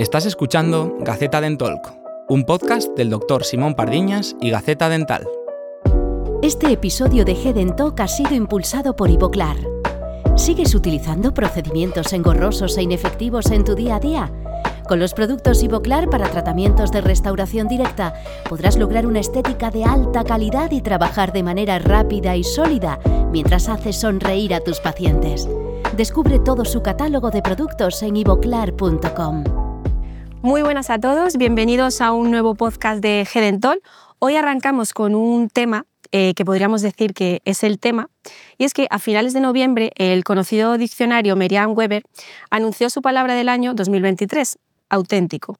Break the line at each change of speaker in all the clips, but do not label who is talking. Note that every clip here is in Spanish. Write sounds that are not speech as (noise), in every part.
Estás escuchando Gaceta Dentalk, un podcast del doctor Simón Pardiñas y Gaceta Dental.
Este episodio de Head Talk ha sido impulsado por Ivoclar. ¿Sigues utilizando procedimientos engorrosos e inefectivos en tu día a día? Con los productos Ivoclar para tratamientos de restauración directa podrás lograr una estética de alta calidad y trabajar de manera rápida y sólida mientras haces sonreír a tus pacientes. Descubre todo su catálogo de productos en ivoclar.com.
Muy buenas a todos, bienvenidos a un nuevo podcast de Gedentol. Hoy arrancamos con un tema eh, que podríamos decir que es el tema, y es que a finales de noviembre el conocido diccionario Merriam-Webber anunció su palabra del año 2023, auténtico.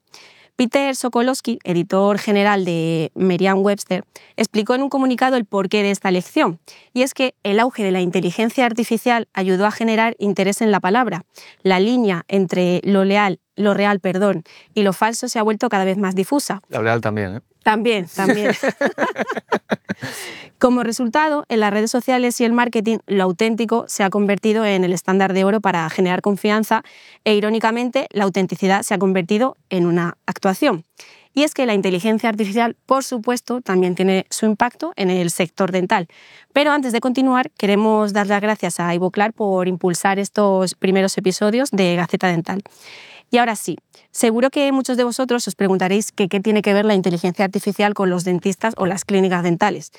Peter Sokolowski, editor general de Merriam-Webster, explicó en un comunicado el porqué de esta elección, y es que el auge de la inteligencia artificial ayudó a generar interés en la palabra. La línea entre lo leal lo real, perdón, y lo falso se ha vuelto cada vez más difusa.
La real también, ¿eh?
También, también. (laughs) Como resultado, en las redes sociales y el marketing, lo auténtico se ha convertido en el estándar de oro para generar confianza e, irónicamente, la autenticidad se ha convertido en una actuación. Y es que la inteligencia artificial, por supuesto, también tiene su impacto en el sector dental. Pero antes de continuar, queremos dar las gracias a Ivoclar por impulsar estos primeros episodios de Gaceta Dental. Y ahora sí, seguro que muchos de vosotros os preguntaréis qué tiene que ver la inteligencia artificial con los dentistas o las clínicas dentales.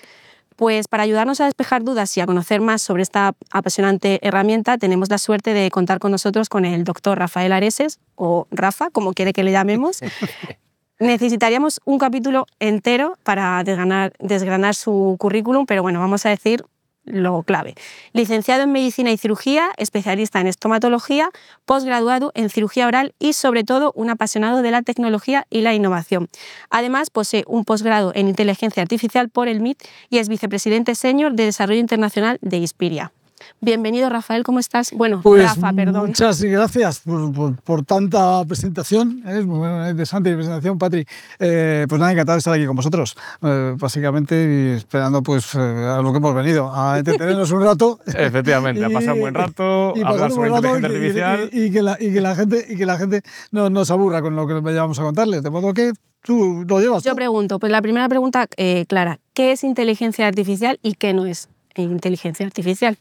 Pues para ayudarnos a despejar dudas y a conocer más sobre esta apasionante herramienta, tenemos la suerte de contar con nosotros con el doctor Rafael Areses, o Rafa, como quiere que le llamemos. (laughs) Necesitaríamos un capítulo entero para desgranar, desgranar su currículum, pero bueno, vamos a decir lo clave. Licenciado en Medicina y Cirugía, especialista en estomatología, posgraduado en cirugía oral y sobre todo un apasionado de la tecnología y la innovación. Además, posee un posgrado en inteligencia artificial por el MIT y es vicepresidente senior de desarrollo internacional de Inspiria. Bienvenido, Rafael, ¿cómo estás? Bueno,
pues
Rafa, perdón.
Muchas gracias por, tanta presentación. Es muy interesante presentación, Patri. Eh, pues nada, encantado de estar aquí con vosotros. Eh, básicamente, esperando pues eh, a lo que hemos venido, a entretenernos un rato. (laughs) (laughs)
Efectivamente, a pasar un buen rato, a hablar sobre inteligencia artificial.
Y, que la, y, que la, gente, y que la gente no nos aburra con lo que vayamos a contarles. De modo que tú lo llevas.
Yo pregunto, pues la primera pregunta, Clara, ¿qué es inteligencia artificial y qué no es inteligencia artificial?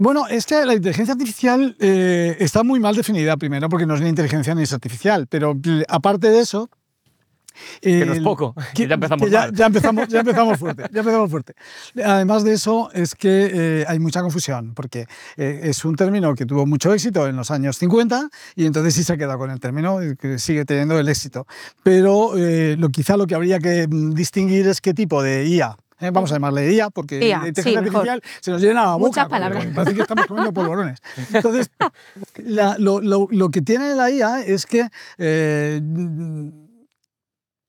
Bueno, es que la inteligencia artificial eh, está muy mal definida, primero, porque no es ni inteligencia ni es artificial, pero aparte de eso,
que no es poco, (laughs) que, ya empezamos ya,
ya, empezamos, ya empezamos fuerte, ya empezamos fuerte. Además de eso, es que eh, hay mucha confusión, porque eh, es un término que tuvo mucho éxito en los años 50 y entonces sí se ha quedado con el término que sigue teniendo el éxito. Pero lo, quizá lo que habría que mm, distinguir es qué tipo de IA ¿eh? vamos a llamarle IA, porque
IA,
inteligencia artificial se nos llena la boca.
Muchas palabras.
Parece que estamos comiendo polvorones. Entonces, (laughs) lo, lo, lo, que tiene la IA es que eh,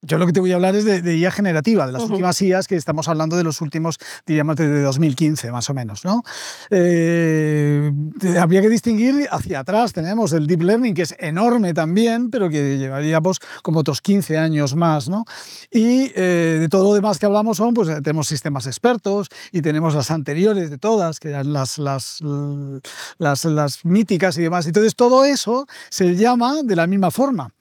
yo lo que te voy a hablar es de, IA generativa, de las últimas IAs que estamos hablando de los últimos, diríamos, de 2015 más o menos. ¿no? Eh, habría que distinguir hacia atrás, tenemos el Deep Learning, que es enorme también, pero que llevaríamos como otros 15 años más. ¿no? Y eh, de todo lo demás que hablamos son, pues tenemos sistemas expertos y tenemos las anteriores de todas, que eran las, las, las, las míticas y demás. Entonces todo eso se llama de la misma forma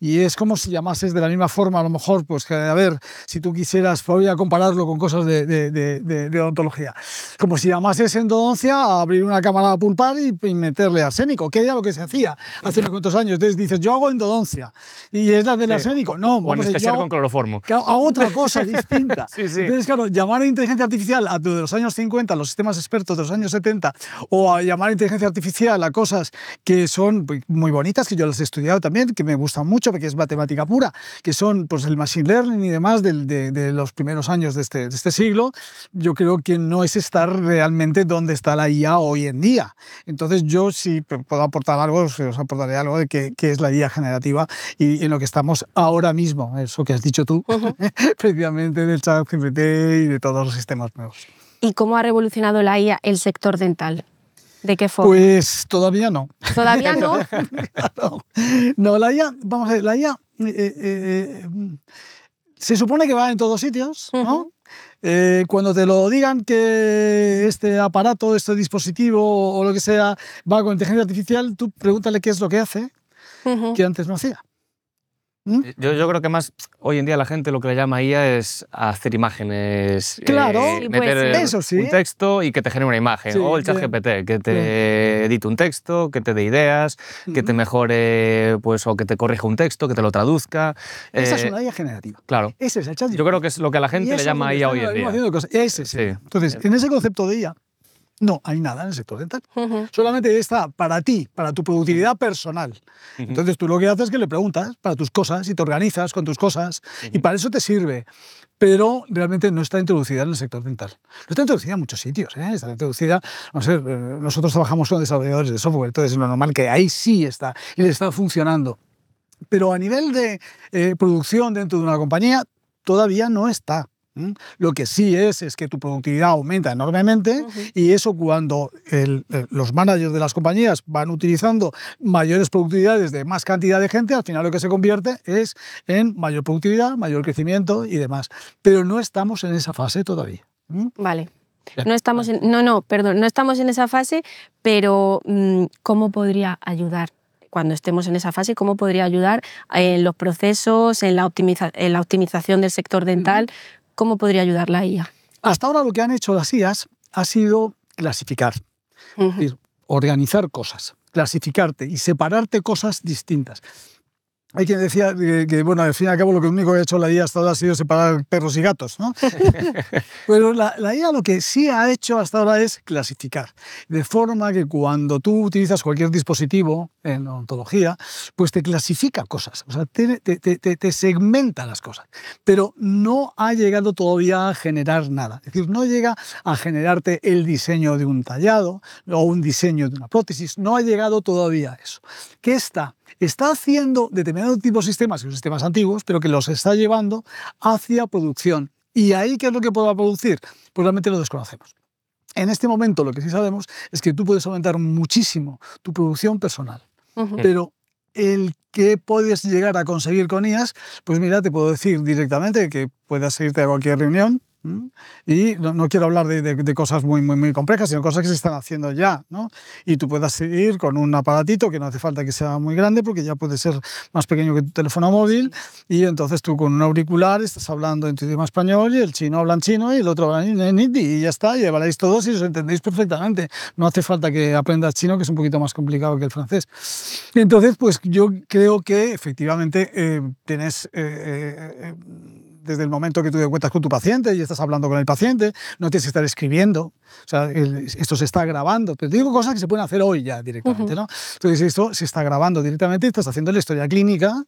y es como si llamases de la misma forma, a lo mejor, pues que, a ver, si tú quisieras, voy a compararlo con cosas de, de, de, odontología, como si llamases endodoncia a abrir una cámara a pulpar y, meterle arsénico, que era lo que se hacía hace unos cuantos años. Entonces dices, yo hago endodoncia y es la del arsénico. No,
o en especial con cloroformo.
Hago otra cosa distinta. (laughs) sí, sí. Entonces, claro, llamar a inteligencia artificial a de los años 50, los sistemas expertos de los años 70, o a llamar a inteligencia artificial a cosas que son pues, muy bonitas, que yo las he estudiado también, que me gustan mucho, que es matemática pura, que son pues, el machine learning y demás de, los primeros años de este, de este, siglo, yo creo que no es estar realmente donde está la IA hoy en día. Entonces yo sí puedo aportar algo, os aportaré algo de qué, es la IA generativa y en lo que estamos ahora mismo, eso que has dicho tú, (laughs) precisamente del chat GPT y de todos los sistemas nuevos.
¿Y cómo ha revolucionado la IA el sector dental? ¿De qué forma?
Pues todavía no.
¿Todavía no? (laughs)
no, la IA, vamos a ver, la IA eh, eh, eh, se supone que va en todos sitios, ¿no? cuando te lo digan que este aparato, este dispositivo o lo que sea va con inteligencia artificial, tú pregúntale qué es lo que hace, que antes no hacía.
¿Mm? Yo, yo, creo que más hoy en día la gente lo que le llama IA es hacer imágenes.
Claro, eh,
meter
eso sí.
un texto y que te genere una imagen. o el chat GPT, que te edite un texto, que te dé ideas, que te mejore, pues, o que te corrija un texto, que te lo traduzca.
Esa es eh, una IA generativa.
Claro.
Ese es el chat.
Yo creo que es lo que la gente le llama IA hoy en día.
Ese sí. Entonces, en ese concepto de IA, no hay nada en el sector dental. Solamente está para ti, para tu productividad personal. Entonces tú lo que haces es que le preguntas para tus cosas y te organizas con tus cosas y para eso te sirve. Pero realmente no está introducida en el sector dental. No está introducida en muchos sitios. ¿eh? Está introducida, no sé, eh, nosotros trabajamos con desarrolladores de software, entonces es lo normal que ahí sí está y le está funcionando. Pero a nivel de eh, producción dentro de una compañía, todavía no está. Lo que sí es es que tu productividad aumenta enormemente y eso cuando los managers de las compañías van utilizando mayores productividades de más cantidad de gente, al final lo que se convierte es en mayor productividad, mayor crecimiento y demás. Pero no estamos en esa fase todavía.
Vale. No estamos en, no, no, perdón, no estamos en esa fase, pero mm, ¿cómo podría ayudar cuando estemos en esa fase, cómo podría ayudar en los procesos, en la, en la optimización del sector dental, ¿Cómo podría ayudar la IA?
Hasta ahora lo que han hecho las IAs ha sido clasificar, organizar cosas, clasificarte y separarte cosas distintas. Hay quien decía que, bueno, al fin y al cabo lo que único que ha hecho la IA hasta ahora ha sido separar perros y gatos, ¿no? (laughs) Pero la, la, IA lo que sí ha hecho hasta ahora es clasificar, de forma que cuando tú utilizas cualquier dispositivo en ontología, pues te clasifica cosas, o sea, te, te, te, te, segmenta las cosas, pero no ha llegado todavía a generar nada, es decir, no llega a generarte el diseño de un tallado o un diseño de una prótesis, no ha llegado todavía a eso. ¿Qué está? Está haciendo determinados tipos de sistemas, que son sistemas antiguos, pero que los está llevando hacia producción. ¿Y ahí qué es lo que pueda producir? Pues realmente lo desconocemos. En este momento lo que sí sabemos es que tú puedes aumentar muchísimo tu producción personal, pero el que puedes llegar a conseguir con IAS, pues mira, te puedo decir directamente que puedas irte a cualquier reunión, y no, quiero hablar de, cosas muy, muy, muy complejas, sino cosas que se están haciendo ya. ¿no? Y tú puedas seguir con un aparatito que no hace falta que sea muy grande porque ya puede ser más pequeño que tu teléfono móvil. Y entonces tú con un auricular estás hablando en tu idioma español y el chino habla en chino y el otro habla en hindi. Y ya está, y habláis todos y os entendéis perfectamente. No hace falta que aprendas chino, que es un poquito más complicado que el francés. Entonces, pues yo creo que efectivamente eh, tienes... Eh, eh, desde el momento que tú te cuentas con tu paciente y estás hablando con el paciente, no tienes que estar escribiendo, o sea, esto se está grabando. Pero te digo cosas que se pueden hacer hoy ya directamente, ¿no? Entonces esto se está grabando directamente, estás haciendo la historia clínica,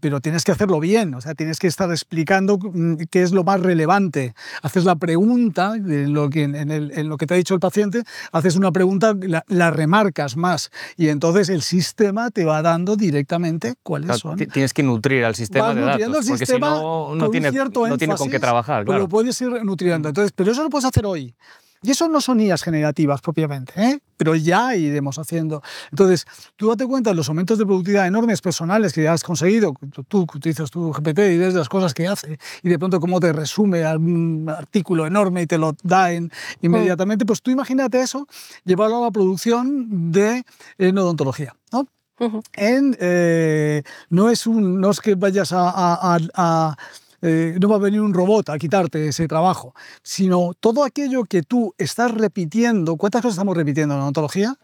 pero tienes que hacerlo bien, o sea, tienes que estar explicando mm, qué es lo más relevante. Haces la pregunta de lo que, en, el, en lo que te ha dicho el paciente, haces una pregunta, la, remarcas más y entonces el sistema te va dando directamente cuáles son.
Tienes que nutrir al sistema de datos, porque si no no tiene, no tiene con qué trabajar. Claro.
Pero puedes ir nutriendo. Entonces, pero eso lo puedes hacer hoy. Y eso no son IAs generativas propiamente, ¿eh? pero ya iremos haciendo. Entonces, tú date cuenta de los aumentos de productividad enormes personales que ya has conseguido, tú utilizas tu GPT y ves las cosas que hace y de pronto cómo te resume un artículo enorme y te lo da en, inmediatamente, pues tú imagínate eso, llevarlo a la producción de en odontología. ¿no? en, eh, no, es un, no es que vayas a eh, no va a venir un robot a quitarte ese trabajo, sino todo aquello que tú estás repitiendo. ¿Cuántas cosas estamos repitiendo en la ontología?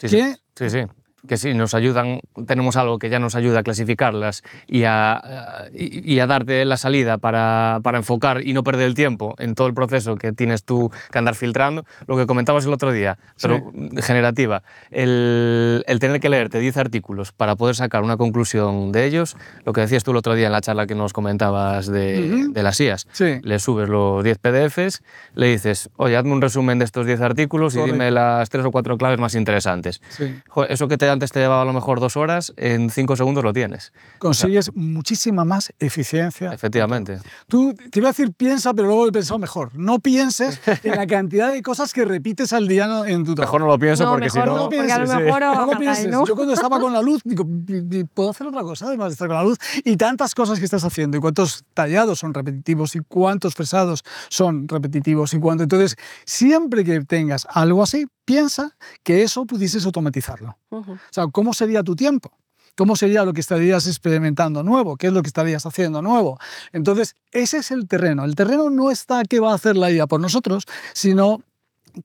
Sí, sí, sí que sí, nos ayudan, tenemos algo que ya nos ayuda a clasificarlas y a, y, a darte la salida para, para, enfocar y no perder el tiempo en todo el proceso que tienes tú que andar filtrando. Lo que comentabas el otro día, pero generativa, el, el, tener que leerte 10 artículos para poder sacar una conclusión de ellos, lo que decías tú el otro día en la charla que nos comentabas de, de las IAS, le subes los 10 PDFs, le dices, oye, hazme un resumen de estos 10 artículos y dime las tres o cuatro claves más interesantes. eso que te antes te llevaba a lo mejor dos horas, en cinco segundos lo tienes.
Consigues muchísima más eficiencia.
Efectivamente.
Tú te iba a decir piensa, pero luego he pensado mejor. No pienses (laughs) en la cantidad de cosas que repites al día en tu trabajo.
Mejor no lo pienso porque si no...
no pienses, a lo mejor
no lo pienses. Yo cuando estaba con la luz, digo, (laughs) ¿puedo hacer otra cosa además de estar con la luz? Y tantas cosas que estás haciendo, y cuántos tallados son repetitivos, y cuántos fresados son repetitivos, y cuánto... Entonces, siempre que tengas algo así, piensa que eso pudieses automatizarlo. O sea, ¿cómo sería tu tiempo? ¿Cómo sería lo que estarías experimentando nuevo? ¿Qué es lo que estarías haciendo nuevo? Entonces, ese es el terreno. El terreno no está qué va a hacer la IA por nosotros, sino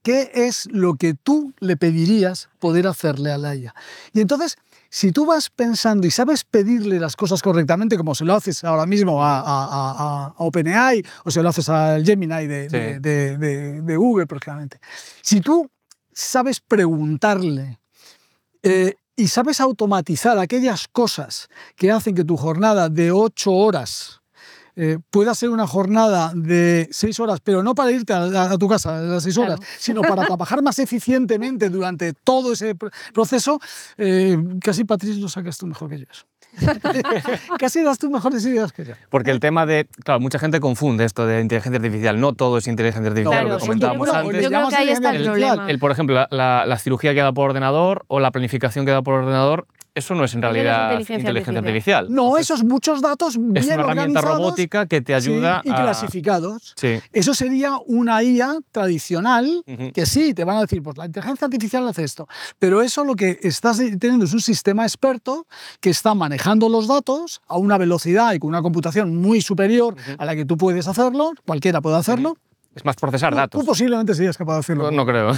qué es lo que tú le pedirías poder hacerle a la IA. Y entonces, si tú vas pensando y sabes pedirle las cosas correctamente, como se lo haces ahora mismo a, OpenAI o se lo haces al Gemini de, de, Google, prácticamente, si tú sabes preguntarle eh, y sabes automatizar aquellas cosas que hacen que tu jornada de ocho horas eh, pueda ser una jornada de seis horas, pero no para irte a, tu casa a las seis horas, sino para trabajar más eficientemente durante todo ese proceso, eh, casi Patricio lo sacas tú mejor que yo. (laughs) Casi das tú mejores ideas que yo.
Porque el tema de, claro, mucha gente confunde esto de inteligencia artificial. No todo es inteligencia artificial, lo que comentábamos antes.
Yo creo que ahí está el, problema.
El, por ejemplo, la, la, cirugía que da por ordenador o la planificación que da por ordenador eso no es en realidad inteligencia, artificial.
No, esos muchos datos bien
Es una herramienta robótica que te ayuda
y clasificados. Sí. Eso sería una IA tradicional que sí, te van a decir, pues la inteligencia artificial hace esto. Pero eso lo que estás teniendo es un sistema experto que está manejando los datos a una velocidad y con una computación muy superior a la que tú puedes hacerlo, cualquiera puede hacerlo.
Es más procesar datos.
Tú posiblemente serías capaz de hacerlo.
No, creo.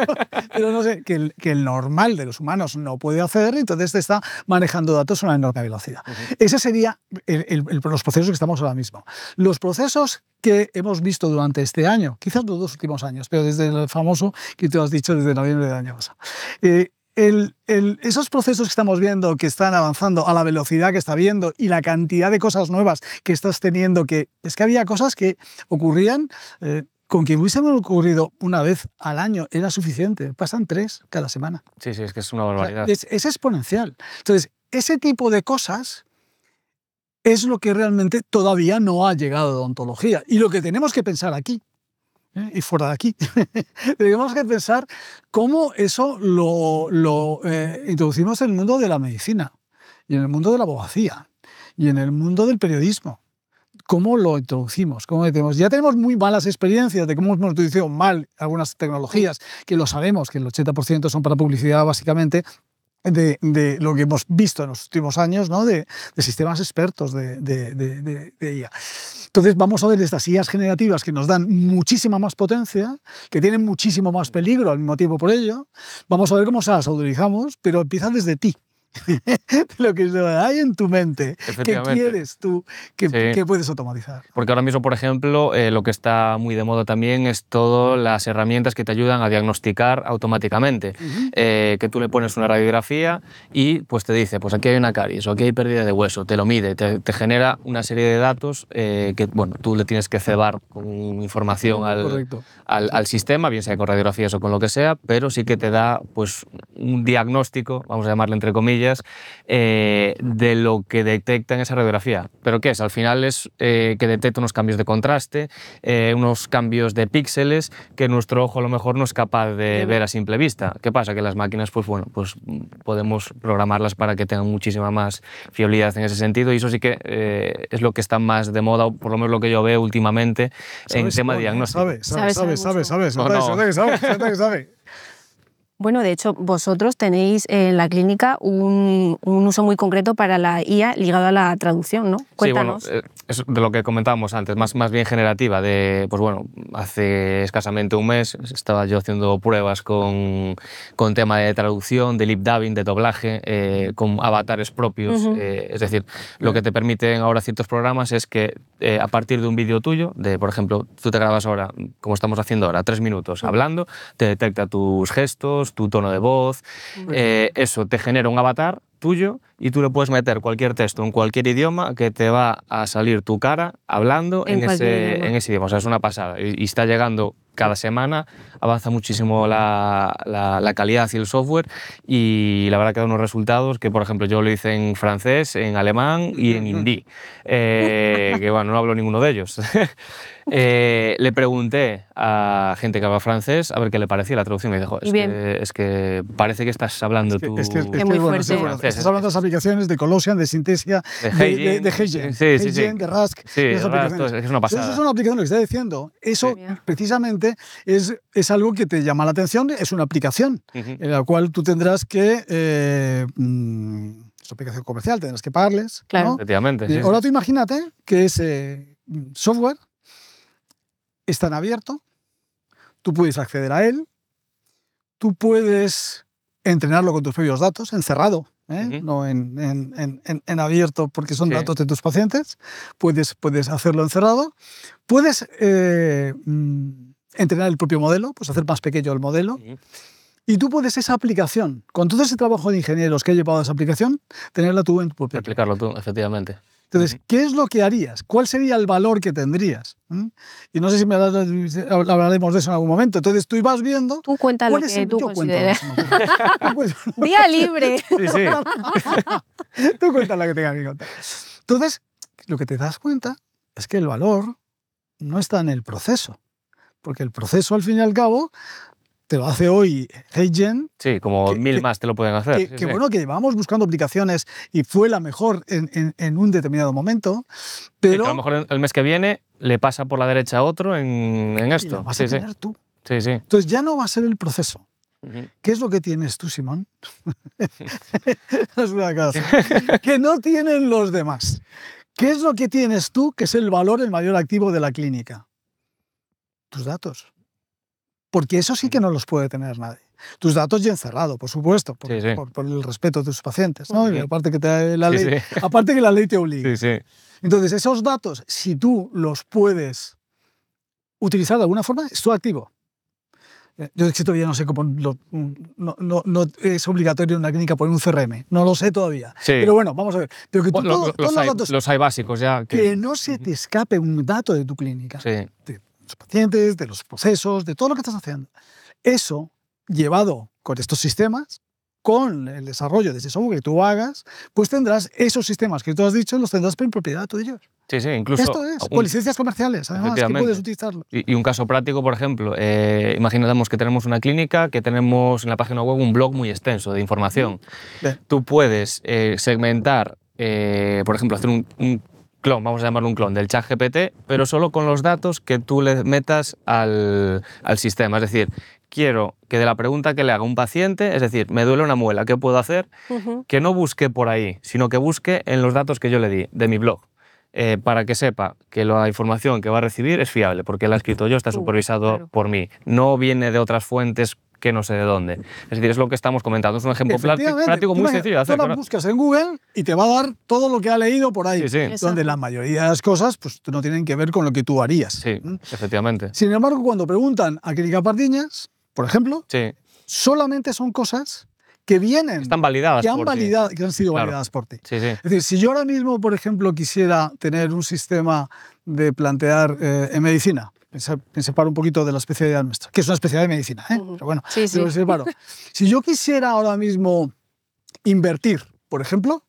(laughs)
Pero no sé, que el, que el, normal de los humanos no puede hacer, entonces te está manejando datos a una enorme velocidad. Ese sería los procesos que estamos ahora mismo. Los procesos que hemos visto durante este año, quizás los dos últimos años, pero desde el famoso que te has dicho desde noviembre del año pasado. Eh, esos procesos que estamos viendo, que están avanzando a la velocidad que está viendo y la cantidad de cosas nuevas que estás teniendo, que es que había cosas que ocurrían eh, con que hubiesen ocurrido una vez al año, era suficiente. Pasan tres cada semana.
Sí, sí, es que es una barbaridad.
es, es exponencial. Entonces, ese tipo de cosas es lo que realmente todavía no ha llegado a odontología y lo que tenemos que pensar aquí. ¿Eh? y fuera de aquí. (laughs) Tenemos que pensar cómo eso lo, lo eh, introducimos en el mundo de la medicina y en el mundo de la abogacía y en el mundo del periodismo. ¿Cómo lo introducimos? ¿Cómo? Ya tenemos muy malas experiencias de cómo hemos introducido mal algunas tecnologías, que lo sabemos, que el 80% son para publicidad básicamente, de, lo que hemos visto en los últimos años, ¿no? de, sistemas expertos de, IA. Entonces vamos a ver estas IAs generativas que nos dan muchísima más potencia, que tienen muchísimo más peligro al mismo tiempo por ello. Vamos a ver cómo se las utilizamos, pero empiezan desde ti. (laughs) lo que hay en tu mente. ¿Qué quieres tú que, puedes automatizar?
Porque ahora mismo, por ejemplo, eh, lo que está muy de moda también es todas las herramientas que te ayudan a diagnosticar automáticamente. Eh, que tú le pones una radiografía y pues te dice, pues aquí hay una caries o aquí hay pérdida de hueso, te lo mide, te, genera una serie de datos eh, que bueno, tú le tienes que cebar con información al, al, al, sistema, bien sea con radiografías o con lo que sea, pero sí que te da pues un diagnóstico, vamos a llamarle entre comillas, eh, de lo que detecta en esa radiografía. ¿Pero qué es? Al final es eh, que detecta unos cambios de contraste, eh, unos cambios de píxeles que nuestro ojo a lo mejor no es capaz de ver a simple vista. ¿Qué pasa? Que las máquinas, pues bueno, pues podemos programarlas para que tengan muchísima más fiabilidad en ese sentido y eso sí que es lo que está más de moda, o por lo menos lo que yo veo últimamente en tema de diagnóstico.
Sabe, sabe, sabe, sabe, sabe, sabe, sabe,
bueno, de hecho, vosotros tenéis en la clínica un, uso muy concreto para la IA ligado a la traducción, ¿no?
Cuéntanos. Sí, bueno, eh, es de lo que comentábamos antes, más, más bien generativa. De, pues bueno, hace escasamente un mes estaba yo haciendo pruebas con, con tema de traducción, de lip dubbing, de doblaje, eh, con avatares propios. Eh, es decir, lo que te permiten ahora ciertos programas es que a partir de un vídeo tuyo, de por ejemplo, tú te grabas ahora, como estamos haciendo ahora, tres minutos hablando, te detecta tus gestos, tu tono de voz, eh, eso te genera un avatar tuyo y tú le puedes meter cualquier texto en cualquier idioma que te va a salir tu cara hablando en, ese, idioma. en ese idioma. O sea, es una pasada. Y, está llegando cada semana, avanza muchísimo la, la, calidad y el software y la verdad que da unos resultados que, por ejemplo, yo lo hice en francés, en alemán y en hindi, eh, que bueno, no hablo ninguno de ellos. (laughs) Eh, le pregunté a gente que habla francés a ver qué le parecía la traducción. Me dijo, es, que, es que, parece que estás hablando tú.
Es que, es, muy fuerte. estás hablando de las aplicaciones de Colossian, de Sintesia, de Heijin, de, de,
sí, sí, sí.
de Rask.
Sí, es una pasada.
Eso es una aplicación, lo que está diciendo. Eso precisamente es, es algo que te llama la atención, es una aplicación en la cual tú tendrás que. Eh, mm, es aplicación comercial, tendrás que pagarles.
Claro.
¿no?
Efectivamente. Sí,
ahora
sí.
tú imagínate que ese mm, software está en abierto, tú puedes acceder a él, tú puedes entrenarlo con tus propios datos, encerrado, ¿eh? No en, en- en- en- en abierto porque son
Sí.
datos de tus pacientes, puedes, puedes hacerlo encerrado, puedes eh, mm, entrenar el propio modelo, pues hacer más pequeño el modelo, y tú puedes esa aplicación, con todo ese trabajo de ingenieros que ha llevado a esa aplicación, tenerla tú en tu propio
Explicarlo tú, efectivamente.
Entonces, ¿qué es lo que harías? ¿Cuál sería el valor que tendrías? ¿Mm? Y no sé si me hablaremos de eso en algún momento. Entonces, tú ibas viendo...
Tú cuenta lo
¿cuál es
que
el-
tú
lo ocurre. Tú cuenta-
Día libre.
Sí, sí.
Tú cuenta la que tengas que contar. Entonces, lo que te das cuenta es que el valor no está en el proceso. Porque el proceso, al fin y al cabo, te lo hace hoy HeyGen,
Sí, como
Que-
mil
que-
más te lo pueden hacer.
que,
sí,
que
sí.
bueno, que llevamos buscando aplicaciones y fue la mejor en, en- en un determinado momento, pero...
a lo mejor el mes que viene le pasa por la derecha a otro en, en
y
esto.
lo vas a tener tú.
sí, sí.
Entonces ya no va a ser el proceso. ¿Qué es lo que tienes tú, Simón? (laughs) (laughs) es una cosa. que no tienen los demás. ¿Qué es lo que tienes tú que es el valor, el mayor activo de la clínica? Tus datos. Porque eso sí que no los puede tener nadie. Tus datos ya encerrado, por supuesto, por,
Sí, sí.
por- por el respeto de tus pacientes. ¿no? Y aparte, que te- la ley,
sí. (laughs)
aparte que la ley te obliga. Entonces, esos datos, si tú los puedes utilizar de alguna forma, es tu activo. Eh, Yo es que todavía no sé cómo lo- no, no- no es obligatorio en una clínica poner un CRM. No lo sé todavía.
Sí.
Pero bueno, vamos a ver. Pero que tú
lo-
todo-
lo-
todos
los,
los
hay,
datos,
los hay básicos ya.
que
Que,
no se te escape un dato de tu clínica,
sí.
de los pacientes, de los procesos, de todo lo que estás haciendo. Eso, llevado con estos sistemas, con el desarrollo de ese software que tú hagas, pues tendrás esos sistemas que tú has dicho, los tendrás en propiedad tú de ellos.
sí, sí, incluso.
Esto es,
un-
con licencias comerciales, además, que puedes utilizarlo.
Y, y un caso práctico, por ejemplo, eh, imaginamos que tenemos una clínica, que tenemos en la página web un blog muy extenso de información.
Bien.
Tú puedes eh, segmentar, eh, por ejemplo, hacer un, un clon, vamos a llamarlo un clon del chat GPT, pero solo con los datos que tú le metas al, al sistema. Es decir, quiero que de la pregunta que le haga un paciente, es decir, me duele una muela, ¿qué puedo hacer? Que no busque por ahí, sino que busque en los datos que yo le di de mi blog. eh, para que sepa que la información que va a recibir es fiable, porque la he escrito yo, está
Uh,
supervisado
claro.
por mí. No viene de otras fuentes que no sé de dónde. Es decir, es lo que estamos comentando. Es un ejemplo práctico muy sencillo de hacer.
Tú la
¿verdad?
buscas en Google y te va a dar todo lo que ha leído por ahí.
Sí, sí.
Donde la mayoría de las cosas pues, no tienen que ver con lo que tú harías.
sí,
¿Mm?
efectivamente.
Sin embargo, cuando preguntan a Clínica Pardiñas, por ejemplo,
Sí,
solamente son cosas que vienen,
están validadas
que han,
por ti.
validado, que han sido
Claro.
validadas por ti.
Sí, sí.
Es decir, si yo ahora mismo, por ejemplo, quisiera tener un sistema de plantear eh, en medicina, me se- me separo un poquito de la especialidad nuestra, que es una especialidad de medicina, ¿eh? Pero bueno,
Sí, sí.
pero me separo. Si yo quisiera ahora mismo invertir, por ejemplo,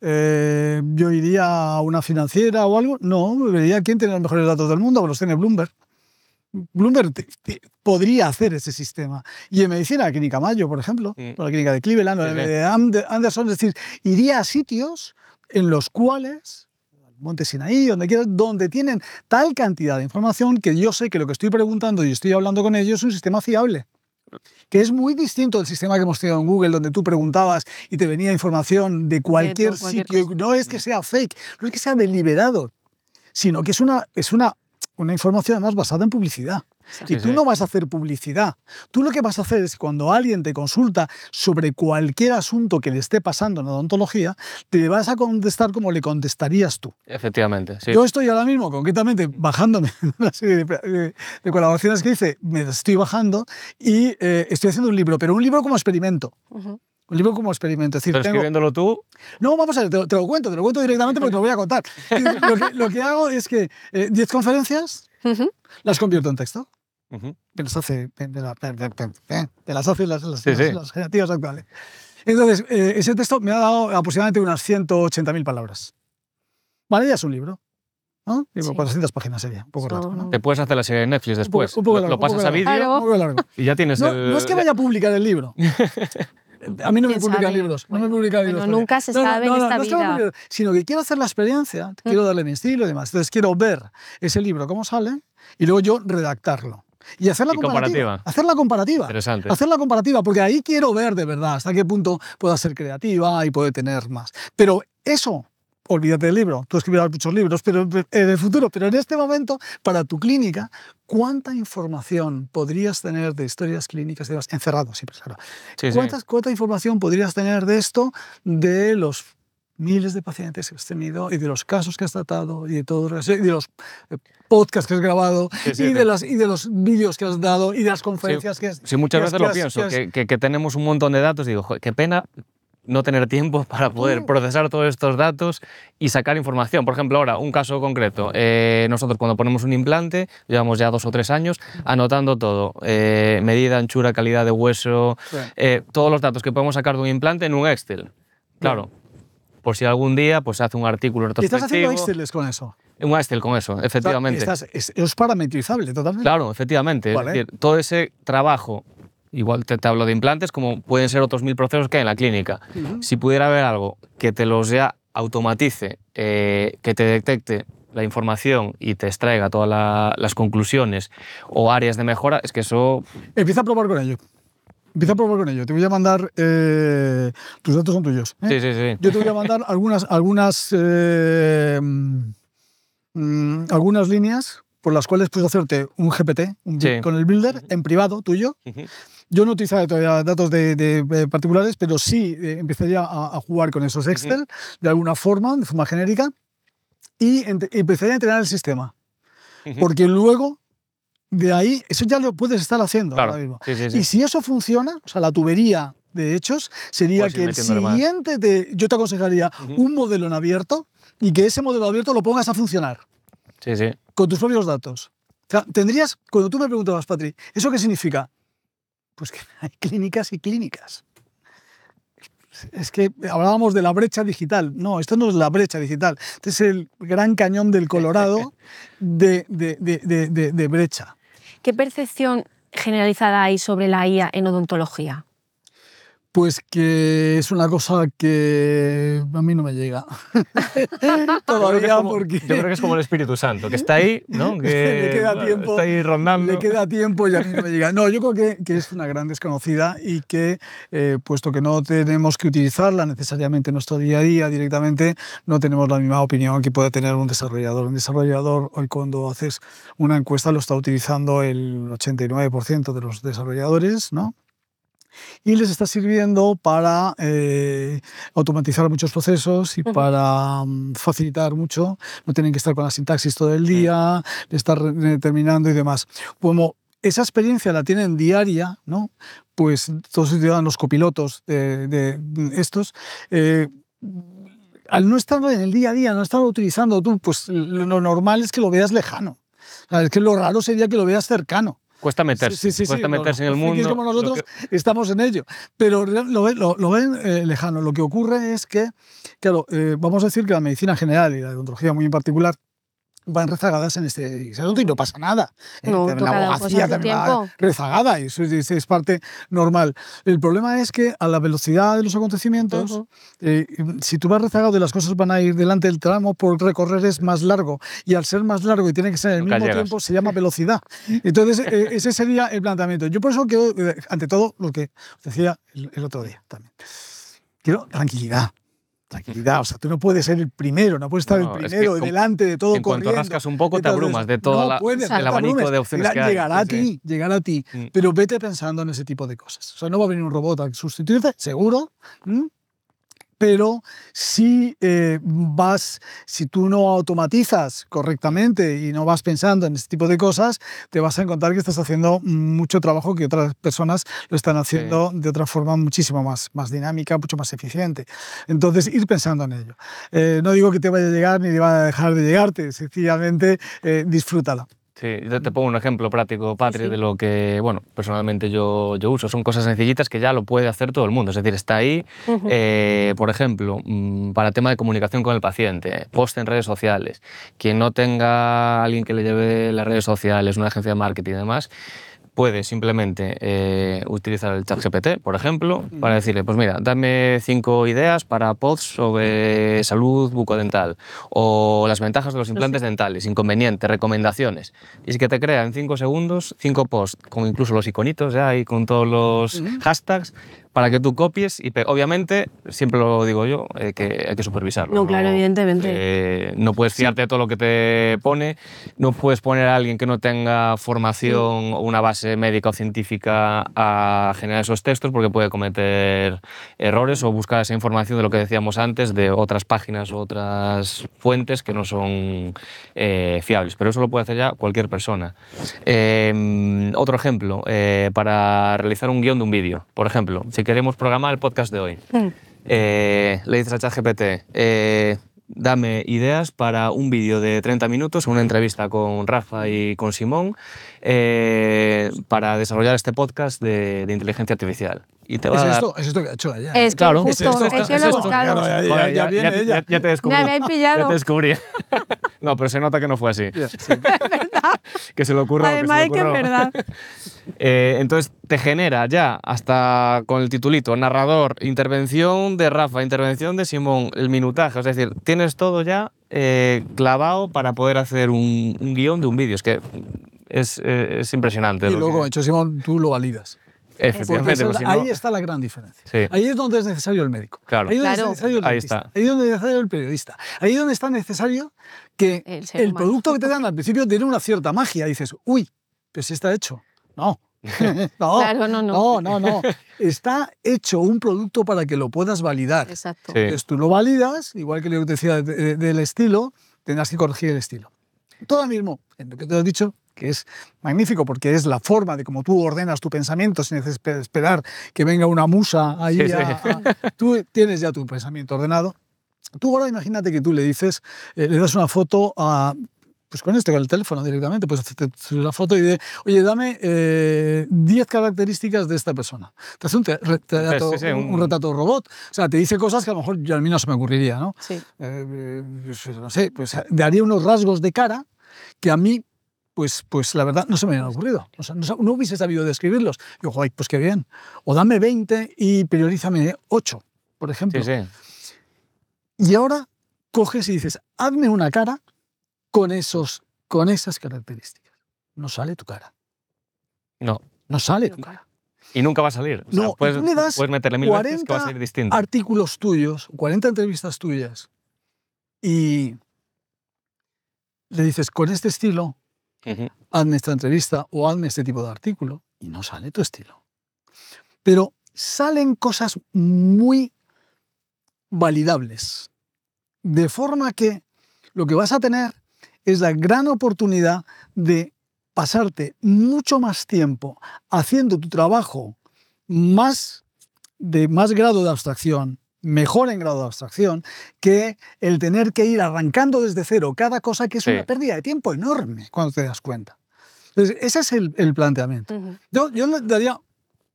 eh, yo iría a una financiera o algo, no, vería quién tiene los mejores datos del mundo, los tiene Bloomberg. Bloomberg te- te- podría hacer ese sistema. Y en medicina, la clínica Mayo, por ejemplo,
Mm.
o la clínica de Cleveland, o
Sí,
la
sí.
de Ande- Anderson, es decir, iría a sitios en los cuales, Monte Sinaí, donde quieras, donde tienen tal cantidad de información que yo sé que lo que estoy preguntando y estoy hablando con ellos es un sistema fiable. Que es muy distinto del sistema que hemos tenido en Google, donde tú preguntabas y te venía información de cualquier,
cualquier
sitio.
cosa.
No es que sea fake, no es que sea deliberado, sino que es una, es una, una información además basada en publicidad.
Exacto.
Y
Sí,
tú
sí.
no vas a hacer publicidad. Tú lo que vas a hacer es cuando alguien te consulta sobre cualquier asunto que le esté pasando en odontología, te vas a contestar como le contestarías tú.
Efectivamente, sí.
Yo estoy ahora mismo, concretamente, bajándome (laughs) una serie de, de- de colaboraciones que hice, me estoy bajando y eh, estoy haciendo un libro, pero un libro como experimento.
Ujú.
Un libro como experimento. Es decir, tengo-
escribiéndolo tú,
no, vamos a ver, te, lo- te lo cuento, te lo cuento directamente porque te lo voy a contar. (laughs) Lo que, lo que hago es que eh, 10 conferencias
Ujú.
las convierto en texto. Que las hace, de, de la- de- de- de- de las, hace las, las,
Sí, sí.
las generativas actuales. Entonces, eh, ese texto me ha dado aproximadamente unas 180.000 palabras. Vale, ya es un libro. ¿no?
Sí.
400 páginas sería, un poco
Eso
largo. ¿no?
te puedes hacer la serie de Netflix
Un poco-
después.
un poco
lo,
largo,
lo pasas a vídeo y ya tienes
No,
el...
no es que vaya a publicar el libro. (laughs) A mí no me
¿Quién
publican
sabe?
libros. No me publican
bueno,
libros.
nunca se
No, no,
sabe en
no, no,
esta
no es que me
vida.
Sino que quiero hacer la experiencia, quiero darle mi estilo y demás. Entonces quiero ver ese libro cómo sale y luego yo redactarlo. Y hacer la
Y
comparativa.
comparativa.
Hacer la comparativa.
Interesante.
Hacer la comparativa, porque ahí quiero ver de verdad hasta qué punto pueda ser creativa y puede tener más. Pero eso, olvídate del libro, tú escribirás muchos libros pero en el futuro, pero en este momento, para tu clínica, ¿cuánta información podrías tener de historias clínicas de las encerrados siempre? Claro.
Sí, sí.
¿Cuántas- ¿Cuánta información podrías tener de esto, de los miles de pacientes que has tenido y de los casos que has tratado y de todos y de los eh, podcasts que has grabado
Sí, sí,
y, de las, y de los vídeos que has dado y de las conferencias que has
Sí, muchas
que
veces lo pienso,
que has-
que, que- que tenemos un montón de datos y digo, "Joder, qué pena no tener tiempo (laughs) para
Mm.
poder procesar todos estos datos y sacar información. Por ejemplo, ahora, un caso concreto. eh, nosotros cuando ponemos un implante, llevamos ya dos o tres años anotando todo. eh, medida, anchura, calidad de hueso, eh, todos los datos que podemos sacar de un implante en un Excel. Claro. Por si algún día pues, se hace un artículo
y estás haciendo
retrospectivo.
Excel con eso.
Un Excel con eso, efectivamente.
estás- es, es parametrizable totalmente.
Claro, efectivamente.
Vale.
Es decir, todo ese trabajo, igual te, te hablo de implantes, como pueden ser otros mil procesos que hay en la clínica.
Ujú.
Si pudiera haber algo que te los ya automatice, eh, que te detecte la información y te extraiga todas la- las conclusiones o áreas de mejora, es que eso...
Empieza a probar con ello. Empieza a probar con ello. Te voy a mandar. eh, tus datos son tuyos. ¿eh?
Sí, sí, sí.
Yo te voy a mandar algunas, algunas, eh, mm, algunas líneas por las cuales puedes hacerte un GPT un
Sí.
con el builder en privado tuyo. Yo no utilizaré todavía datos de, de, eh, particulares, pero sí eh, empezaría a, a jugar con esos Excel de alguna forma, de forma genérica, y ent- empezaría a entrenar el sistema. Porque luego, de ahí, eso ya lo puedes estar haciendo
Claro.
ahora mismo.
Sí, sí, sí.
Y si eso funciona, o sea, la tubería de hechos, sería
Puedes ir
que el siguiente, te- yo te aconsejaría un modelo en abierto y que ese modelo abierto lo pongas a funcionar
Sí, sí.
con tus propios datos. O sea, tendrías, cuando tú me preguntabas, Patri, ¿eso qué significa? Pues que (laughs) hay clínicas y clínicas. Es que hablábamos de la brecha digital. No, esto no es la brecha digital. Este es el gran cañón del Colorado (laughs) de- de- de brecha.
¿Qué percepción generalizada hay sobre la IA en odontología?
Pues que es una cosa que a mí no me llega. (laughs) Todavía
como,
porque
yo creo que es como el Espíritu Santo, que está ahí, ¿no? (laughs) Que
Le queda tiempo,
Está ahí rondando.
le queda tiempo y a mí no me llega. No, yo creo que, que es una gran desconocida y que, eh, puesto que no tenemos que utilizarla necesariamente en nuestro día a día directamente, no tenemos la misma opinión que puede tener un desarrollador. Un desarrollador, hoy cuando haces una encuesta, lo está utilizando el 89% de los desarrolladores, ¿no? Y les está sirviendo para eh, automatizar muchos procesos y
Ujú.
para mm, facilitar mucho. No tienen que estar con la sintaxis todo el día, estar re- terminando y demás. Como esa experiencia la tienen diaria, ¿no? pues todos los copilotos de, de estos. eh, al no estar en el día a día, no estarlo utilizando tú, pues lo normal es que lo veas lejano. O sea, Es que lo raro sería que lo veas cercano.
Cuesta meterse,
Sí, sí, sí,
cuesta meterse
los-
en el mundo.
como nosotros
que-
estamos en ello. Pero lo ven eh, lejano. Lo que ocurre es que, claro, eh, vamos a decir que la medicina general y la odontología muy en particular van rezagadas en este asunto y no pasa nada. Eh,
No,
la abogacía también va rezagada y eso es, es parte normal. El problema es que a la velocidad de los acontecimientos,
Ujú.
eh, si tú vas rezagado y las cosas van a ir delante, el tramo por recorrer es más largo. Y al ser más largo y tiene que ser en el
Nunca
mismo
llegas.
tiempo, se llama velocidad. Entonces, eh, (laughs) ese sería el planteamiento. Yo por eso quiero, eh, ante todo, lo que os decía el, el otro día también. Quiero tranquilidad. Tranquilidad, o sea, tú no puedes ser el primero, no puedes estar
No,
el
es
primero,
que com-
delante de todo
en cuanto
corriendo.
rascas un poco, te
Entonces,
abrumas de todo
no
la-
puedes,
el
no te
abanico
abrumes.
de opciones
Llegará-
que hay.
Llegará a
Sí, sí.
ti, llegará a ti,
Mm.
pero vete pensando en ese tipo de cosas. O sea, no va a venir un robot a sustituirte, seguro, ¿m? Pero si eh, vas, si tú no automatizas correctamente y no vas pensando en este tipo de cosas, te vas a encontrar que estás haciendo mucho trabajo que otras personas lo están haciendo de otra forma muchísimo más, más dinámica, mucho más eficiente. Entonces, ir pensando en ello. Eh, no digo que te vaya a llegar ni te va a dejar de llegarte, sencillamente eh, disfrútala.
Sí, yo te pongo un ejemplo práctico, Patri,
sí.
de lo que, bueno, personalmente yo, yo uso. Son cosas sencillitas que ya lo puede hacer todo el mundo. Es decir, está ahí, eh, por ejemplo, mm, para tema de comunicación con el paciente, post en redes sociales. Quien no tenga alguien que le lleve las redes sociales, una agencia de marketing y demás, puede simplemente eh, utilizar el chat GPT, por ejemplo, para decirle, pues mira, dame cinco ideas para posts sobre salud bucodental o las ventajas de los implantes dentales, inconvenientes, recomendaciones. Y es que te crea en cinco segundos cinco posts, con incluso los iconitos ya y con todos los hashtags para que tú copies y obviamente, siempre lo digo yo, eh, que hay que supervisarlo.
No, claro, evidentemente.
Eh, no puedes fiarte de todo lo que te pone, no puedes poner a alguien que no tenga formación o una base médica o científica a generar esos textos porque puede cometer errores o buscar esa información de lo que decíamos antes de otras páginas o otras fuentes que no son eh, fiables. Pero eso lo puede hacer ya cualquier persona. otro ejemplo, para realizar un guion de un vídeo, por ejemplo, si queremos programar el podcast de hoy, mm. eh, le dices a ChatGPT, eh, dame ideas para un vídeo de 30 minutos, una entrevista con Rafa y con Simón, eh, para desarrollar este podcast de, inteligencia artificial. Y te va
¿Es,
a
esto, es esto que ha hecho ella.
Es claro. Justo, es, esto, es que lo he buscado.
Ya, ya, ya, ya, te descubrí.
Me habéis pillado.
Ya te descubrí. (laughs) no, pero se nota que no fue así.
Sí. (laughs) ¿verdad?
Que se lo ocurrió.
Además
que,
que es verdad. (laughs)
eh, entonces te genera ya, hasta con el titulito, narrador, intervención de Rafa, intervención de Simón, el minutaje. Es decir, tienes todo ya eh, clavado para poder hacer un, un guion de un vídeo. Es que es, eh, es impresionante.
Y luego, hecho Simón, tú lo validas.
Efectivamente,
pues ahí está la gran diferencia.
Sí.
Ahí es donde es necesario el médico.
Claro.
Ahí es donde
claro.
es necesario el
ahí
dentista.
está.
Ahí es donde es necesario el periodista. Ahí es donde está necesario que
El
el, producto que te dan al principio tiene una cierta magia. Dices, uy, pues está hecho. No. (laughs) no,
Claro, no, no.
no, no, no. Está hecho un producto para que lo puedas validar.
Exacto.
Sí.
Entonces tú lo validas, igual que lo que te decía de- de- del estilo, tendrás que corregir el estilo. Todo mismo, en lo que te has dicho, que es magnífico porque es la forma de cómo tú ordenas tu pensamiento sin esperar que venga una musa ahí.
Sí, sí.
a- a- tú tienes ya tu pensamiento ordenado. Tú ahora imagínate que tú le dices, eh, le das una foto a, pues con esto, con el teléfono directamente, pues te subes la foto y de, oye, dame eh, 10 características de esta persona. Te hace un, te- re- te- retrato-
sí, sí,
un-
un-
retrato robot. O sea, te dice cosas que a lo mejor yo a mí no se me ocurriría, ¿no?
Sí.
Eh, eh, pues, no sé, pues daría unos rasgos de cara que a mí, pues, pues la verdad, no se me habían ocurrido. O sea, no, no hubiese sabido describirlos. Y yo, "Joder, pues qué bien. O dame 20 y priorízame 8, por ejemplo.
Sí, sí.
Y ahora coges y dices, hazme una cara con, esos, con esas características. No sale tu cara.
No.
No sale tu cara.
Y nunca va a salir. O sea,
No,
puedes,
le das
puedes meterle mil veces que va a
40
salir distinto.
Artículos tuyos, 40 entrevistas tuyas, y le dices, con este estilo, Hazme esta entrevista o hazme este tipo de artículo, y no sale tu estilo. Pero salen cosas muy validables, de forma que lo que vas a tener es la gran oportunidad de pasarte mucho más tiempo haciendo tu trabajo más de más grado de abstracción, mejor en grado de abstracción, que el tener que ir arrancando desde cero cada cosa que es
Sí.
una pérdida de tiempo enorme cuando te das cuenta. Entonces, ese es el, el planteamiento. Yo, yo le daría,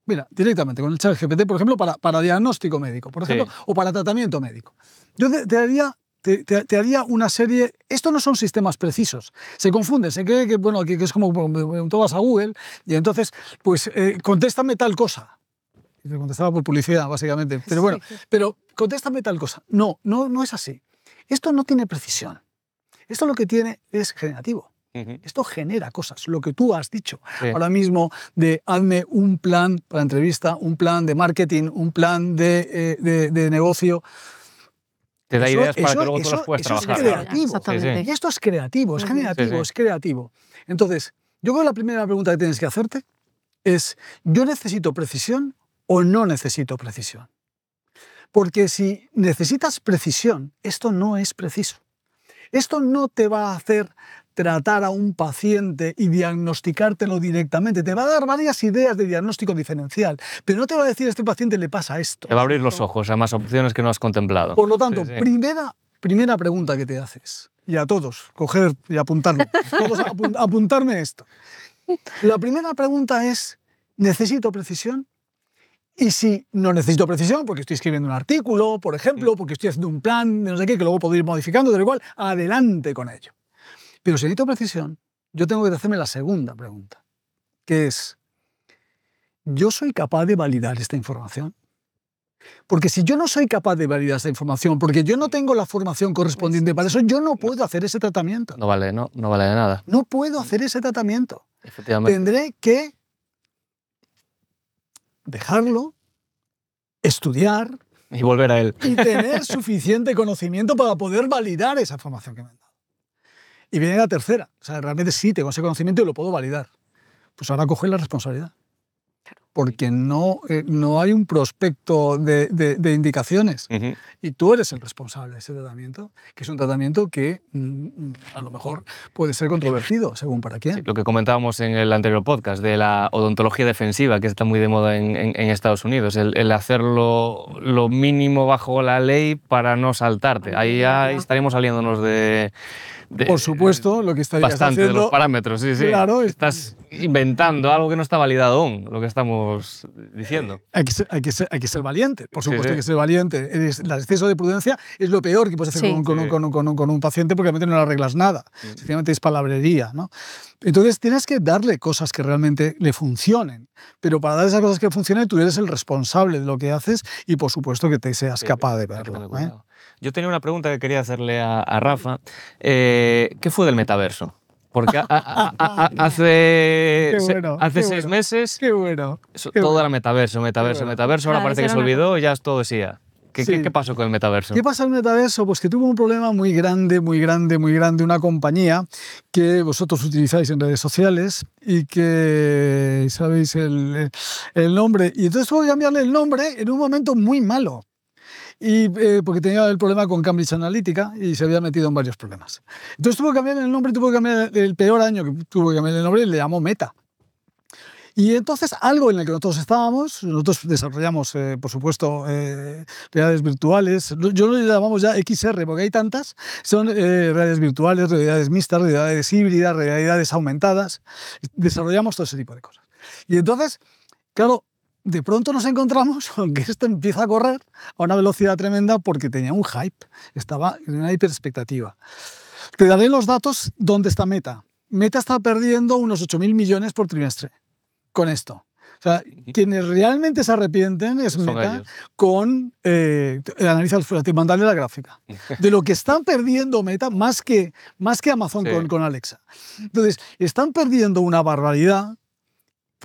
mira, directamente con el chat GPT, por ejemplo, para, para diagnóstico médico, por
Sí.
ejemplo, o para tratamiento médico. Yo te, te haría, te, te- te haría una serie, esto no son sistemas precisos, se confunden, se cree que, bueno, que, que es como bueno, tú vas a Google y entonces, pues, eh, contéstame tal cosa. Y te contestaba por publicidad, básicamente. Pero bueno, pero contéstame tal cosa. No, no, no es así. Esto no tiene precisión. Esto lo que tiene es generativo. Esto genera cosas, lo que tú has dicho
Sí.
ahora mismo de hazme un plan para entrevista, un plan de marketing, un plan de, eh, de- de negocio.
Te da
Eso-
ideas para
eso-
que luego tú las puedas
eso es
trabajar.
creativo.
Exactamente.
Y esto es creativo, es generativo,
Sí, sí.
es creativo. Entonces, yo creo que la primera pregunta que tienes que hacerte es, ¿yo necesito precisión o no necesito precisión? Porque si necesitas precisión, esto no es preciso. Esto no te va a hacer tratar a un paciente y diagnosticártelo directamente. Te va a dar varias ideas de diagnóstico diferencial, pero no te va a decir a este paciente le pasa esto.
Te va a abrir los ojos a más opciones que no has contemplado.
Por lo tanto,
Sí, sí.
Primera, primera pregunta que te haces, y a todos, coger y apuntarme, todos apun- apuntarme esto. La primera pregunta es, ¿necesito precisión? Y si no necesito precisión, porque estoy escribiendo un artículo, por ejemplo, porque estoy haciendo un plan de no sé qué, que luego puedo ir modificando, de lo cual, adelante con ello. Pero si necesito precisión, yo tengo que hacerme la segunda pregunta, que es, yo soy capaz de validar esta información. Porque si yo no soy capaz de validar esta información, porque yo no tengo la formación correspondiente para eso, yo no puedo hacer ese tratamiento.
No vale, no, no vale de nada.
No puedo hacer ese tratamiento.
Efectivamente.
Tendré que dejarlo, estudiar
Y volver a él.
y tener suficiente conocimiento para poder validar esa información que me han dado. Y viene la tercera. O sea, realmente sí tengo ese conocimiento y lo puedo validar. Pues ahora coge la responsabilidad. Porque no, eh, no hay un prospecto de, de- de indicaciones. Y tú eres el responsable de ese tratamiento, que es un tratamiento que mm, a lo mejor puede ser controvertido, según para quién.
Sí, lo que comentábamos en el anterior podcast de la odontología defensiva, que está muy de moda en, en- en Estados Unidos, el, el hacerlo lo mínimo bajo la ley para no saltarte. Ahí ya estaríamos saliéndonos de... de-
Por supuesto, lo que estarías
Bastante de
haciendo...
los parámetros, sí, sí.
Claro, es-
Estás inventando algo que no está validado aún, lo que estamos diciendo.
Hay que, ser, hay, que ser, hay que ser valiente, por supuesto
sí.
hay que ser valiente. El exceso de prudencia es lo peor que puedes hacer
Sí.
con, con un-
Sí.
con un- con un- con un paciente porque realmente no le arreglas nada. Sencillamente es palabrería. ¿no? Entonces tienes que darle cosas que realmente le funcionen. Pero para dar esas cosas que funcionen, tú eres el responsable de lo que haces y por supuesto que te seas capaz de verlo. ¿eh?
Yo tenía una pregunta que quería hacerle a, a Rafa. Eh, ¿Qué fue del metaverso? Porque a- a- a- a- (laughs) hace,
Qué
se- hace
qué
seis
bueno.
meses
Qué bueno. qué
todo
bueno.
era metaverso, metaverso,
bueno.
metaverso. Ahora
Claro,
parece que se olvidó, ya es todo decía. ¿Qué, qué-
Sí.
qué pasó con el metaverso?
¿Qué pasa en el metaverso? Pues que tuvo un problema muy grande, muy grande, muy grande, una compañía que vosotros utilizáis en redes sociales y que sabéis el, el nombre. Y entonces tuvo que cambiarle el nombre en un momento muy malo. Y, eh, porque tenía el problema con Cambridge Analytica y se había metido en varios problemas. Entonces tuvo que cambiar el nombre, tuvo que cambiar el, peor año que tuvo que cambiar el nombre le llamó Meta. Y entonces algo en el que nosotros estábamos, nosotros desarrollamos, eh, por supuesto, eh, realidades virtuales, yo lo llamamos ya XR porque hay tantas, son eh, realidades virtuales, realidades mixtas, realidades híbridas, realidades aumentadas, desarrollamos todo ese tipo de cosas. Y entonces, claro, de pronto nos encontramos con (laughs) que esto empieza a correr a una velocidad tremenda porque tenía un hype, estaba en una hiperexpectativa. Te daré los datos dónde está Meta. Meta está perdiendo unos 8.000 millones por trimestre con esto. O sea, quienes realmente se arrepienten es
Son
Meta
ellos.
con... Eh, analiza, te mandarle la gráfica. (laughs) De lo que están perdiendo Meta más que, más que Amazon
Sí.
con, con Alexa. Entonces, están perdiendo una barbaridad.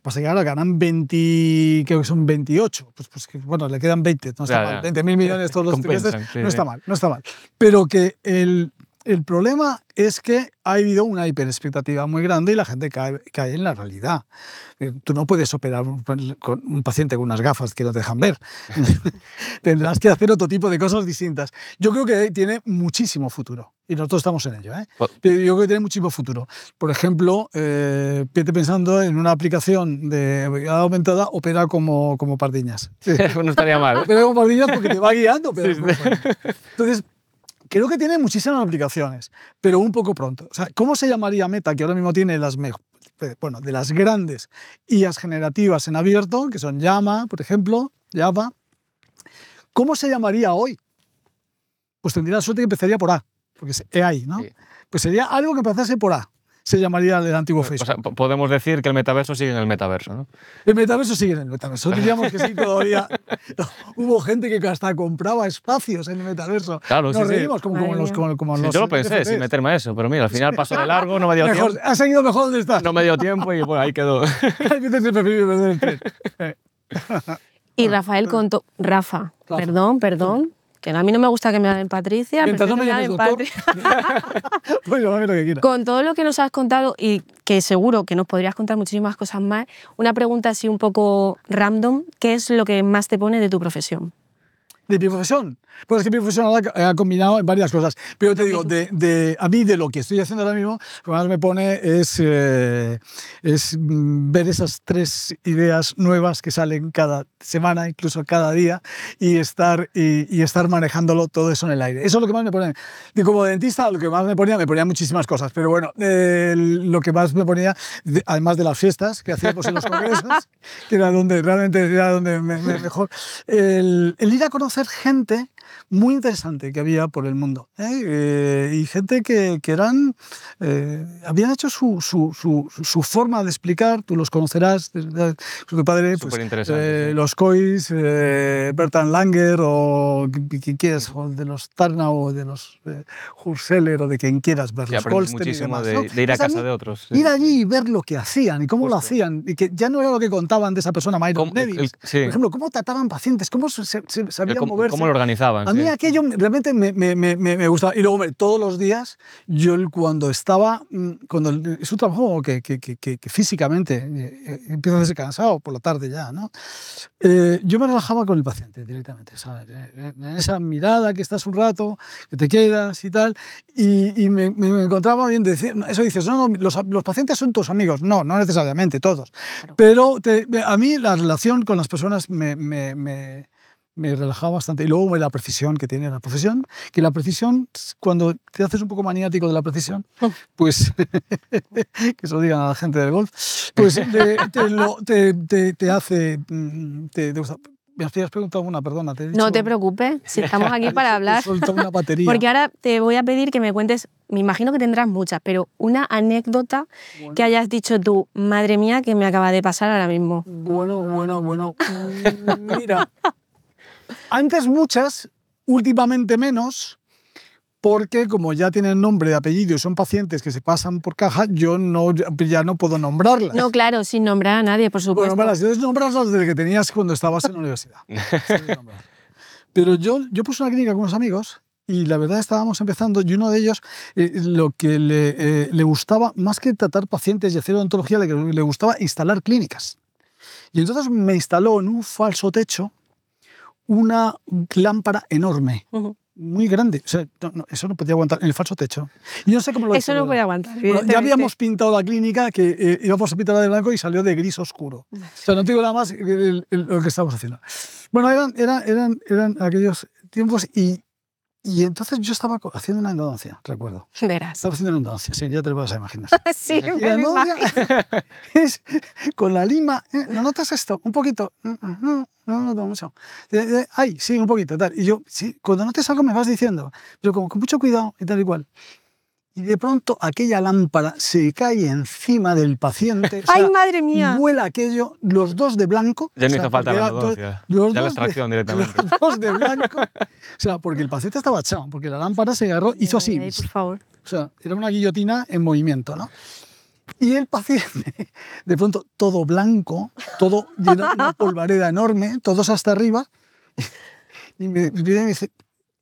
Pasa que ahora ganan 20, creo que son 28. Pues, pues bueno, le quedan 20, no está
Ya,
mal.
ya.
20 mil millones todos los (laughs) trimestres. no está mal, no está mal. Pero que el, el problema es que ha habido una hiperexpectativa muy grande y la gente cae, cae en la realidad. Eh, Tú no puedes operar un, con un paciente con unas gafas que no te dejan ver. (laughs) Tendrás que hacer otro tipo de cosas distintas. Yo creo que tiene muchísimo futuro y nosotros estamos en ello. ¿eh?
Po-
Pero yo creo que tiene muchísimo futuro. Por ejemplo, eh, pensando en una aplicación de realidad aumentada, opera como, como pardiñas. Sí. (laughs)
no estaría mal.
Opera como pardiñas porque te va guiando. Pero
Sí,
pardiñas. Entonces, creo que tiene muchísimas aplicaciones, pero un poco pronto. O sea, ¿cómo se llamaría Meta, que ahora mismo tiene las? Bueno, de las grandes IAs generativas en abierto, que son Llama, por ejemplo, Java. ¿Cómo se llamaría hoy? Pues tendría la suerte que empezaría por A, porque es AI, ¿no?
Sí.
Pues sería algo que empezase por A. Se llamaría el antiguo
O
Facebook.
sea, po- podemos decir que el metaverso sigue en el metaverso, ¿no?
El metaverso sigue en el metaverso. Diríamos que sí, todavía. (laughs) Hubo gente que hasta compraba espacios en el metaverso.
Claro,
Nos
sí, sí.
reímos como, como
Madre
los, como, como
Sí,
los
yo lo pensé sin meterme a eso, pero mira, al final pasó de largo, no me dio
Mejor,
tiempo.
has seguido mejor donde estás.
No me dio tiempo y bueno, ahí quedó. (laughs)
Hay veces que prefiero perder el tren.
Y Rafael contó. Rafa,
Rafa.
perdón, perdón. Que a mí no me gusta que me llamen Patricia.
Mientras no me llames
llamen
doctor.
Patri- (laughs)
Pues lo que quieras.
Con todo lo que nos has contado y que seguro que nos podrías contar muchísimas cosas más, una pregunta así un poco random. ¿Qué es lo que más te pone de tu profesión?
¿De mi profesión? Pues es que mi profesión ha, ha combinado en varias cosas. Pero te digo, de, de- a mí de lo que estoy haciendo ahora mismo, lo que más me pone es, eh, es mm, ver esas tres ideas nuevas que salen cada semana, incluso cada día, y estar, y, y estar manejándolo todo eso en el aire. Eso es lo que más me pone. Y como dentista, lo que más me ponía, me ponía muchísimas cosas. Pero bueno, eh, lo que más me ponía, de- además de las fiestas que hacíamos en los congresos, (laughs) que era donde realmente era donde me, me- mejor, el, el ir a conocer gente muy interesante que había por el mundo. ¿eh? Eh, y gente que, que eran, eh, habían hecho su, su, su, su, forma de explicar, tú los conocerás, su padre, pues, los Cois, Bertrand Langer o quien quieras, o de los Tarna o de los Hurseller o de quien quieras ver.
los muchísimo de, de, ir a casa de otros.
Ir allí y ver lo que hacían y cómo lo hacían, y que ya no era lo que contaban de esa persona, Myron Davis. Por ejemplo, cómo trataban pacientes, cómo se, se, sabían moverse.
Cómo lo organizaban.
A mí aquello realmente me, me, me, me, gustaba. Y luego, todos los días, yo cuando estaba, mm, cuando es un trabajo que, que, que, que físicamente eh, eh, empieza a ser cansado por la tarde ya, ¿no? Eh, yo me relajaba con el paciente directamente, ¿sabes? En esa mirada que estás un rato, que te quedas y tal, y, y me, encontraba bien decir, eso dices, no, no los, los, pacientes son tus amigos, no, no necesariamente todos, pero te, a mí la relación con las personas me, me, relajaba bastante. Y luego la precisión que tiene la profesión, que la precisión, cuando te haces un poco maniático de la precisión, oh. pues, (laughs) que se lo digan a la gente del golf, pues (laughs) te, te, te, hace, mm, te, gusta. Me has preguntado una, perdona. Te
no te preocupes, si estamos aquí (laughs) para hablar.
Una batería.
Porque ahora te voy a pedir que me cuentes, me imagino que tendrás muchas, pero una anécdota que hayas dicho tú, madre mía, que me acaba de pasar ahora mismo.
Bueno, bueno, bueno. Mira, antes muchas, últimamente menos, porque como ya tienen nombre, apellido y son pacientes que se pasan por caja, yo no, ya no puedo nombrarlas.
No, claro, sin nombrar a nadie, por supuesto.
Bueno, yo nombrarlas desde que tenías cuando estabas en la universidad. (laughs) Pero yo, yo puse una clínica con unos amigos y la verdad estábamos empezando y uno de ellos eh, lo que le, eh, le, gustaba, más que tratar pacientes y hacer odontología, le, le gustaba instalar clínicas. Y entonces me instaló en un falso techo una lámpara enorme. Muy grande. O sea, eso no podía aguantar en el falso techo. Y no sé cómo lo
Eso no puede aguantar.
ya habíamos pintado la clínica, que eh, íbamos a pintarla de blanco y salió de gris oscuro. O sea, no digo nada más lo que estábamos haciendo. Bueno, eran, eran, eran, eran aquellos tiempos y y entonces yo estaba haciendo una endodoncia, recuerdo.
Verás.
Estaba haciendo una endodoncia, sí, ya te lo puedes imaginar. (laughs)
sí, y la endodoncia (laughs)
es con la lima. ¿eh? ¿No notas esto? Un poquito. No, no, no, no, no mucho. Ay, sí, un poquito, tal. Y yo, sí, cuando notes algo me vas diciendo, pero con, con mucho cuidado y tal y cual y de pronto aquella lámpara se cae encima del paciente. (laughs)
¡Ay, madre mía!
Vuela aquello, los dos de blanco.
Ya no hizo falta la endodoncia. Ya la extracción directamente. (laughs)
Los dos de blanco. O sea, porque el paciente estaba echado, porque la lámpara se agarró, hizo así.
por favor.
O sea, era una guillotina en movimiento, ¿no? Y el paciente, (laughs) de pronto, todo blanco, todo lleno de una polvareda enorme, todos hasta arriba. Y me, me dice,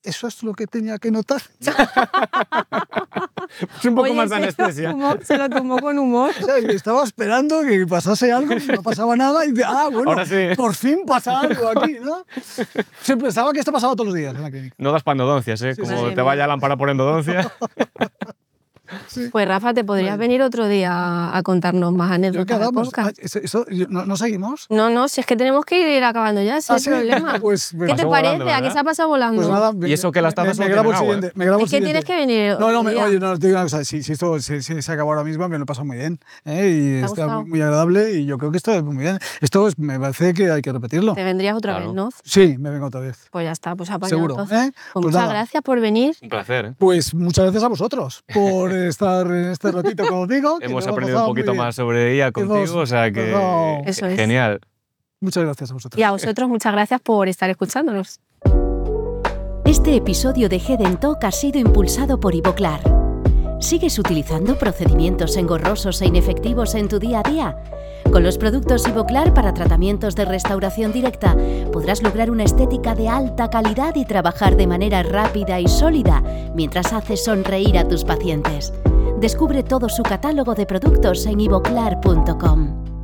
eso es lo que tenía que notar. (laughs)
pues un poco más de anestesia.
Se lo, tomó, con humor. (laughs)
O sea, estaba esperando que pasase algo, y no pasaba nada, y ah, bueno, por fin pasa algo aquí, ¿no? Siempre pensaba que esto pasaba todos los días en la clínica.
No das para endodoncias, ¿eh? Como te vaya a lámpara por endodoncia. (laughs)
Pues Rafa, te podrías venir otro día a contarnos más anécdotas.
Ah, ¿Eso, ¿no, seguimos?
No, no, si es que tenemos que ir acabando ya, ese es el ah, problema. (laughs) Pues, ¿Qué te parece? ¿A qué se ha pasado volando?
Pues nada,
y eso que las tazas
me, me, grabo el siguiente. Me grabo
es que tienes que venir.
No, no, me, oye, no, te digo una cosa, si, si esto se, se, acabó ahora mismo, me lo he pasado muy bien. ¿eh? Y está muy agradable y yo creo que esto es muy bien. Esto es, me parece que hay que repetirlo.
¿Te vendrías otra vez, no?
Sí, me vengo otra vez.
Pues ya está, pues apañado.
Seguro. ¿eh?
Pues, muchas gracias por venir.
Un placer. ¿eh?
Pues muchas gracias a vosotros por (laughs) estar este ratito contigo.
Hemos aprendido un poquito más sobre ella contigo, o sea que genial.
Muchas gracias a vosotros.
Y a vosotros muchas gracias por estar escuchándonos.
Este episodio de Head Talk ha sido impulsado por Ivoclar. ¿Sigues utilizando procedimientos engorrosos e inefectivos en tu día a día? Con los productos Ivoclar para tratamientos de restauración directa podrás lograr una estética de alta calidad y trabajar de manera rápida y sólida mientras haces sonreír a tus pacientes. Descubre todo su catálogo de productos en ivoclar.com.